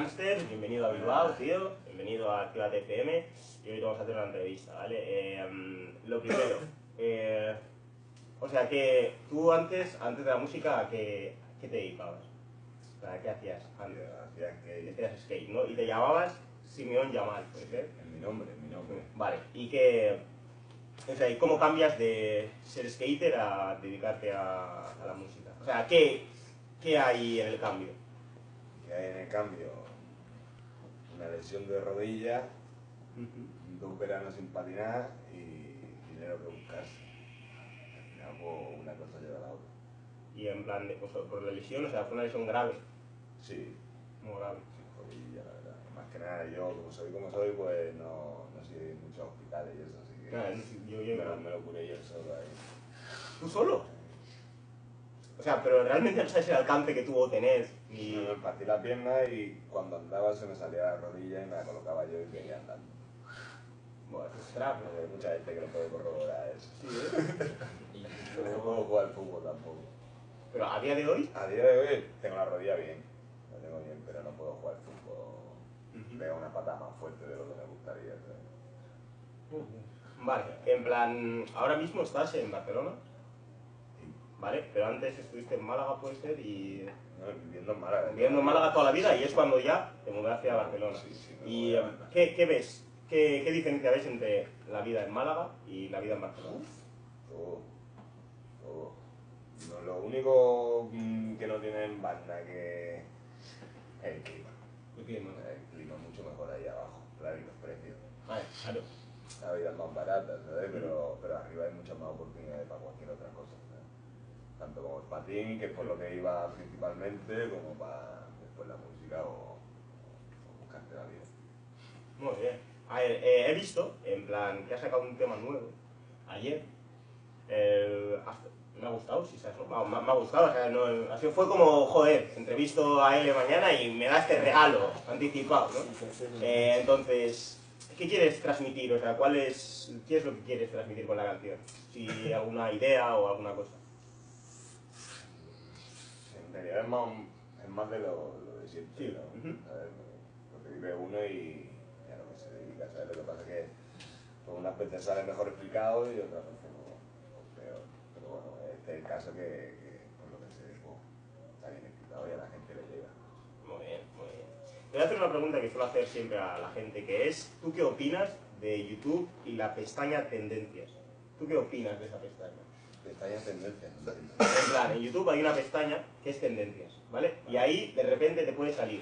Bienvenido a Bilbao, tío, bienvenido a Activa FM y hoy te vamos a hacer una entrevista, ¿vale? Eh, mm, lo primero, eh, o sea que tú antes, antes de la música, ¿a qué, qué te dedicabas? ¿Qué hacías antes? Hacía que Hacías skate, ¿no? Y te llamabas Simeón Yamal, ¿puede ser? en mi nombre, en mi nombre. Vale, ¿y qué, o sea, ¿y cómo cambias de ser skater a dedicarte a, a la música? O sea, ¿qué, ¿qué hay en el cambio? Y hay en el cambio una lesión de rodilla, dos veranos sin patinar y dinero que buscarse. Al final pues, una cosa lleva a la otra. Y en plan, de, pues, por la lesión, o sea, fue una lesión grave, Sí, muy grave. sí, rodilla, la verdad. Más que nada yo, como soy como soy, pues no, no soy de muchos hospitales y eso, así que Nada, yo, yo, me, lo, me lo curé yo solo ahí. ¿Tú solo? O sea, pero realmente no sabes el alcance que tuvo tener. Y me partí la pierna y cuando andaba se me salía la rodilla y me la colocaba yo y venía andando. Bueno, es grave. Hay mucha gente que lo puede corroborar eso. Sí, ¿eh? No puedo jugar al fútbol tampoco. Pero a día de hoy... A día de hoy tengo la rodilla bien, la tengo bien, pero no puedo jugar al fútbol. Pega una pata más fuerte de lo que me gustaría. Vale, en plan, ahora mismo estás en Barcelona. ¿Vale? Pero antes estuviste en Málaga, puede ser, y No, viviendo en Málaga. viviendo en Málaga toda la vida y es cuando ya te mudaste a Barcelona. Sí, sí, me ¿Y mudé. ¿qué, qué ves? ¿Qué, ¿Qué diferencia ves entre la vida en Málaga y la vida en Barcelona? Todo. Todo. No, lo único mm, que no tiene en banda que es el clima. El clima es mucho mejor ahí abajo, claro, y los precios. Vale, claro. La vida es más barata, ¿sabes? Pero, pero arriba hay muchas más oportunidades para cualquier otra cosa. Tanto como el patín, que es por lo que iba principalmente, como para después la música o, o buscarte la vida. Muy bien. A ver, eh, he visto, en plan, que has sacado un tema nuevo ayer. El- hasta- me ha gustado, sí, ¿sabes? Me, ha- me ha gustado, o sea, no, así fue como, joder, entrevisto a él mañana y me da este regalo anticipado, ¿no? Eh, entonces, ¿qué quieres transmitir? O sea, ¿cuál es, ¿qué es lo que quieres transmitir con la canción? Si alguna idea o alguna cosa. Es más, es más de lo, lo de siempre, Sí, ¿no? ujú. ¿Sabes? Lo que vive uno y, y a lo que se dedica, ¿sabes? Lo que pasa es que pues, unas veces sale mejor explicado y otras veces no, peor. Pero bueno, este es el caso que, que por lo que se pues, está bien explicado y a la gente le llega. Muy bien, muy bien. Te voy a hacer una pregunta que suelo hacer siempre a la gente, que es, ¿tú qué opinas de YouTube y la pestaña Tendencias? ¿Tú qué opinas de esa pestaña? Pestañas tendencias. En en YouTube hay una pestaña que es Tendencias, ¿vale? Y ahí de repente te puede salir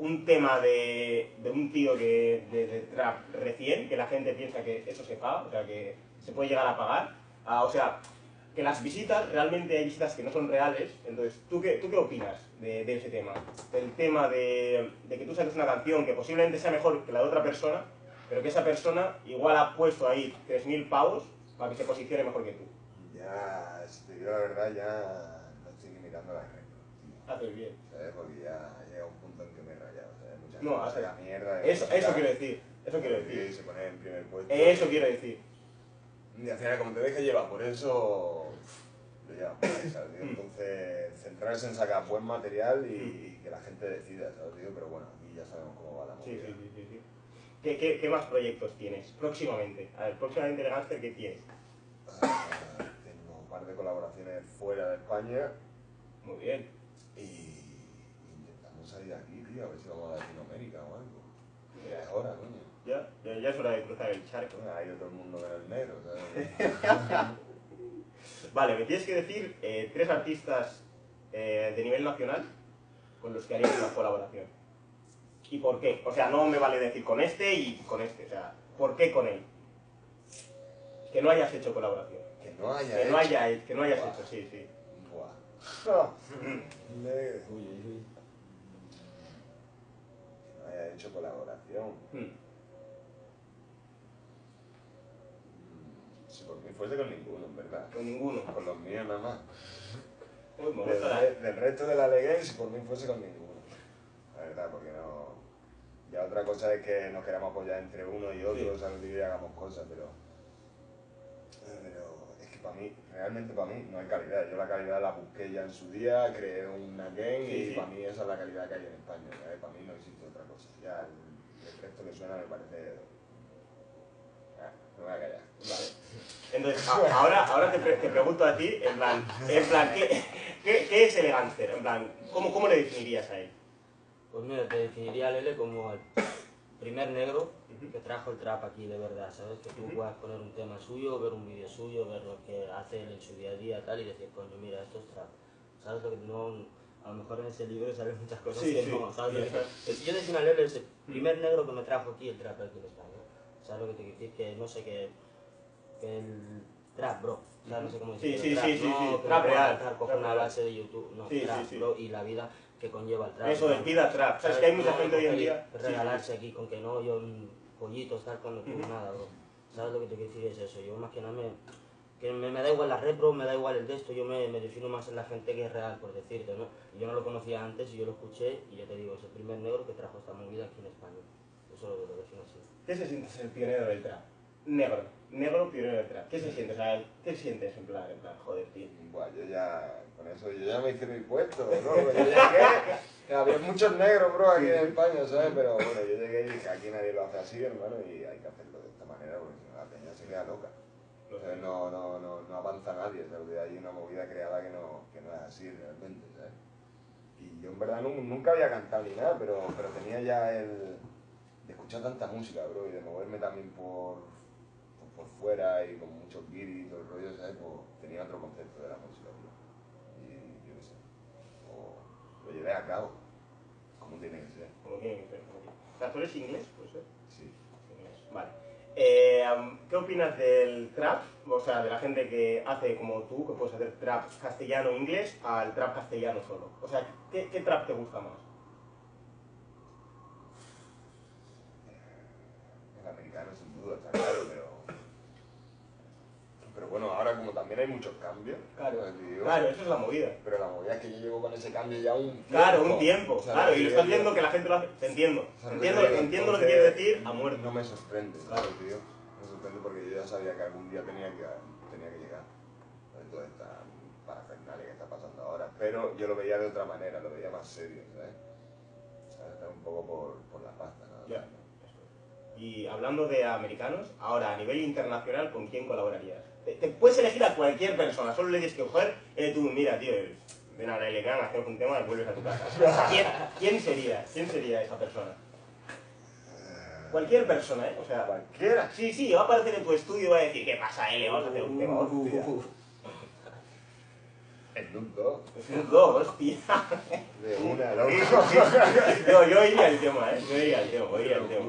un tema de, un tío que, de, trap recién, que la gente piensa que eso se paga, o sea, que se puede llegar a pagar. O sea, que las visitas, realmente hay visitas que no son reales. Entonces, ¿tú qué, tú qué opinas de, ese tema? Del tema de, de que tú saques una canción que posiblemente sea mejor que la de otra persona, pero que esa persona igual ha puesto ahí 3.000 pavos para que se posicione mejor que tú. Ya, si te digo la verdad, ya no estoy mirando las reglas. Haces bien. ¿Sabes? Porque ya llega un punto en que me he rayado, ¿sabes? Mucha No, gente hace- saca mierda. Eso, música, eso quiero decir. Eso quiero y decir. se pone en primer puesto. Eso quiero decir. Y al final, como te dejes llevar por eso, lo llevas por ahí, ¿sabes? tío? Entonces, centrarse en sacar buen material y, y que la gente decida, ¿sabes? tío? Pero bueno, aquí ya sabemos cómo va la movida. sí, sí, sí. sí. ¿Qué, qué, qué más proyectos tienes próximamente? A ver, próximamente de Gangster, ¿qué tienes? Par de colaboraciones fuera de España Muy bien. y intentamos salir de aquí, tío, a ver si vamos a Latinoamérica o algo. Ya es hora, coño. Ya, ya, ya es hora de cruzar el charco. Hay otro mundo menos el negro, ¿sabes? Vale, me tienes que decir eh, tres artistas eh, de nivel nacional con los que harías una colaboración. ¿Y por qué? O sea, no me vale decir con este y con este. O sea, ¿por qué con él? Que no hayas hecho colaboración. Que no haya Que hecho. no, haya, que no hayas Buah. hecho, sí, sí. Buah. Le- Uy, uy, uy. que no haya hecho colaboración. Hmm. Si por mí fuese con ninguno, en verdad. Con ninguno. Con los míos nada más. Uy, me Del, la- resto de la Legué, si por mí fuese con ninguno. La verdad, porque no. Ya otra cosa es que nos queramos apoyar entre uno y otro, Sí. ¿sabes? Y hagamos cosas, pero. Mí, realmente para mí, no hay calidad. Yo la calidad la busqué ya en su día, creé una game Sí, y sí. para mí esa es la calidad que hay en España. Para mí no existe cosa. Ya el, el resto que suena me parece... Ah, me voy a callar. Vale. Entonces, a- ahora, ahora te, pre- te pregunto a ti, en plan, en plan ¿qué, qué, qué es el gánster? En plan, ¿cómo, ¿cómo le definirías a él? Pues mira, te definiría a Lele como el primer negro que trajo el trap aquí de verdad, ¿sabes? Que tú puedas poner un tema suyo, ver un vídeo suyo, ver lo que hace él en su día a día tal y decir, coño, mira, esto es trap. ¿Sabes lo que no... A lo mejor en ese libro salen muchas cosas Sí, que sí, no, ¿sabes? Yo defino a Lele es el primer negro que me trajo aquí el trap aquí en España. ¿Sabes lo que te quiero decir? Que no sé, que, que el trap, bro. ¿Sabes? No sé cómo Sí, decirlo. sí, trap, sí, sí, no, sí, trap real, cojo trap una base de YouTube, no, Sí, trap, sí, sí. bro, y la vida que conlleva el trap. Eso, el vida trap. ¿Sabes que hay mucha gente hoy en día? Sí, Regalarse aquí con que no, yo mm, pollitos, tal, cuando tengo Ujú. nada, bro. ¿Sabes lo que te quiero decir? Es eso. Yo más que nada me. Que me, me da igual la repro, me da igual el de esto, yo me, me defino más en la gente que es real, por decirte, ¿no? Yo no lo conocía antes y yo lo escuché y ya te digo, es el primer negro que trajo esta movida aquí en España. Eso lo, lo defino así. ¿Qué se siente ser pionero del trap? Negro. Negro pionero del trap. ¿Qué se siente? O sea, ¿qué sientes en plan, en plan, joder, tío? Buah, yo ya, con eso yo ya me hice mi puesto, ¿no? Yo llegué, había muchos negros, bro, aquí en España, ¿sabes? Pero bueno, yo llegué y dije, aquí nadie lo hace así, hermano, y hay que hacerlo de esta manera, porque si no la peña se queda loca. Entonces no, no, no, no avanza nadie, ¿sabes? Hay una movida creada que no, que no es así realmente, ¿sabes? Y yo en verdad nu- nunca había cantado ni nada, pero, pero tenía ya el... de escuchar tanta música, bro, y de moverme también por, por, fuera y con muchos guiris y todo el rollo, ¿sabes? Pues tenía otro concepto de la música, bro. Y yo qué sé, o lo llevé a cabo, como tiene que ser, Como tiene que ser. como tiene. ¿tú eres inglés? Puede ser. sí. Inglés. Vale. Eh, ¿Qué opinas del trap? O sea, de la gente que hace como tú, que puedes hacer trap castellano-inglés, al trap castellano solo. O sea, ¿qué, qué trap te gusta más? El americano sin duda, está claro, bueno, ahora como también hay muchos cambios, Claro. Digo, claro, eso es la movida. Pero la movida es que yo llevo con ese cambio ya un tiempo. Claro, un tiempo, O sea, claro, y lo estás viendo que la gente lo hace. Te entiendo. o sea, Entiendo, entiendo lo que quieres decir a muerte. No me sorprende, Claro. tío. Me sorprende porque yo ya sabía que algún día tenía que, tenía que llegar. Toda esta parafernalia que está pasando ahora. Pero yo lo veía de otra manera, lo veía más serio, ¿sabes? ¿Sabes? Está un poco por, por la pasta, ¿no? Y hablando de americanos, ahora a nivel internacional, ¿con quién colaborarías? Te, te puedes elegir a cualquier persona, solo le tienes que coger, eh, tú, mira, tío, ven a la LK, hacemos un tema y vuelves a tu casa. ¿Quién, quién sería? ¿Quién sería esa persona? Cualquier persona, ¿eh? O sea, Cualquiera. sí, sí, va a aparecer en tu estudio y va a decir, ¿qué pasa, L? Vamos a hacer un tema, hostia. El Look 2. Snoop Dogg, hostia. De una, loco. Yo, yo iría al tema, ¿eh? Yo iría al tema, iría al tema.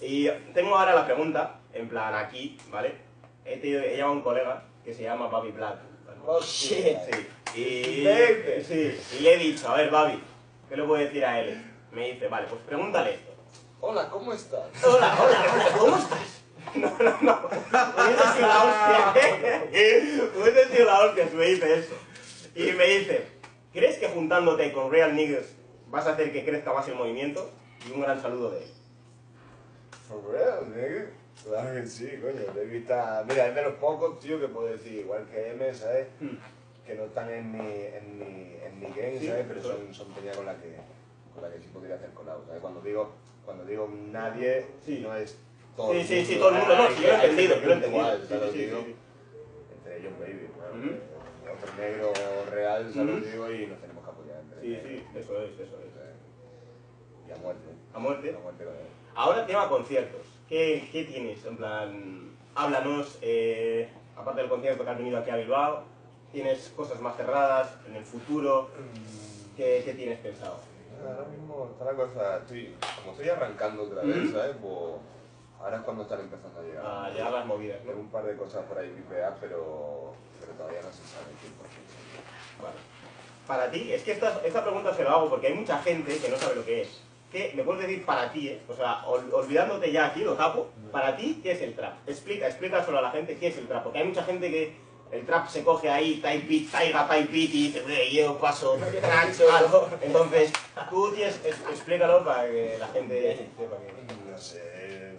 Y tengo ahora la pregunta, en plan aquí, ¿vale? He, tenido- he llamado a un colega que se llama Babi Black. Oh, shit. Sí. Y, Baby. sí, y le he dicho, a ver, Babi, ¿qué le puedo decir a él? Me dice, vale, pues pregúntale esto. Hola, ¿cómo estás? Hola, hola, hola, ¿cómo estás? No, no, no. Hubiese sido la hostia. Hubiese sido la hostia si me dice eso. Y me dice, ¿crees que juntándote con Real Niggas vas a hacer que crezca más el movimiento? Y un gran saludo de él. For real, nigga. Claro que sí, coño. David está... Mira, es de los pocos, tío, que puedo decir, igual que M, ¿sabes? Hmm. Que no están en mi, en mi, en mi game, Sí, ¿sabes? Pero son, son peñas con la que, con la que sí podría hacer colado, ¿sabes? Cuando digo, cuando digo nadie, Sí. no es todo Sí, el sí, mundo. sí, todo el mundo, no, sí, yo lo he entendido, yo lo he entendido. Sí, ¿sabes lo sí, sí, sí. Entre ellos, baby, claro. Otro negro real, ¿sabes que digo? Y nos tenemos que apoyar entre Sí, sí, eso es, eso es. A muerte. A muerte. Con él. Ahora tema conciertos. ¿Qué, qué tienes? En plan, háblanos, eh, aparte del concierto que has venido aquí a Bilbao, ¿tienes cosas más cerradas en el futuro? ¿Qué, qué tienes pensado? Ahora mismo está la cosa, estoy, como estoy arrancando otra vez. ¿sabes? Pues ahora es cuando están empezando a llegar. A llegar las movidas, Tengo ¿no? un par de cosas por ahí vipear, pero, pero todavía no se sabe 100%. Vale. Para ti, es que esta, esta pregunta se la hago porque hay mucha gente que no sabe lo que es. ¿Qué, ¿Me puedes decir para ti, eh? O sea, ol- olvidándote ya aquí, lo tapo, para ti, ¿qué es el trap? Explica, explica solo a la gente qué es el trap, porque hay mucha gente que el trap se coge ahí, type beat, taiga, type beat, y dice, "Eh, yo paso, tracks, algo. Entonces, tú tienes, es- explícalo para que la gente sepa que... No sé,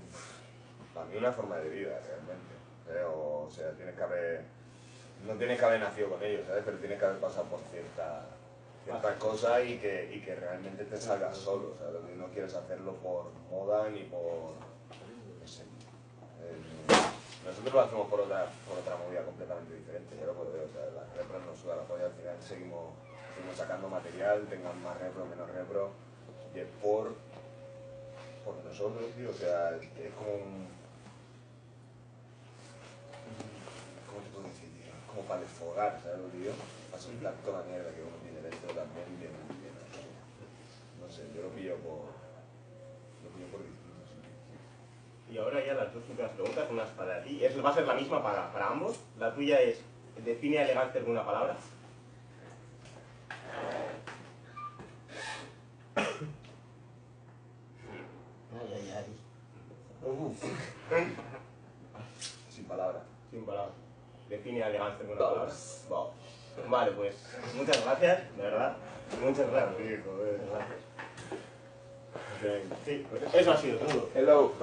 para mí una forma de vida realmente. Pero, o sea, tienes que haber, no tienes que haber nacido con ellos, ¿sabes? Pero tienes que haber pasado por cierta, ciertas cosas y que, y que realmente te salga solo. O sea, no quieres hacerlo por moda ni por. no sé. Eh, nosotros lo hacemos por otra, por otra movida completamente diferente. Yo lo puedo ver, o sea, las repros nos suda la polla, al final seguimos, seguimos sacando material, tengan más repro, menos repro, y es por, por nosotros, tío. O sea, es como un. ¿Cómo te puedo decir, tío? Es como para desfogar, ¿sabes lo que digo? Para soltar toda la mierda que uno tiene dentro también, bien, bien. No sé, yo lo pillo por. Lo pillo por distinto. Y ahora ya las dos últimas preguntas, unas para ti. Es, va a ser la misma para, para ambos. La tuya es, define elegancia con una palabra. Define elegancia con una palabra. Wow. Vale, pues muchas gracias, de verdad. Muchas gracias. Sí, joder. Gracias. Sí, pues eso ha sido todo. Hello.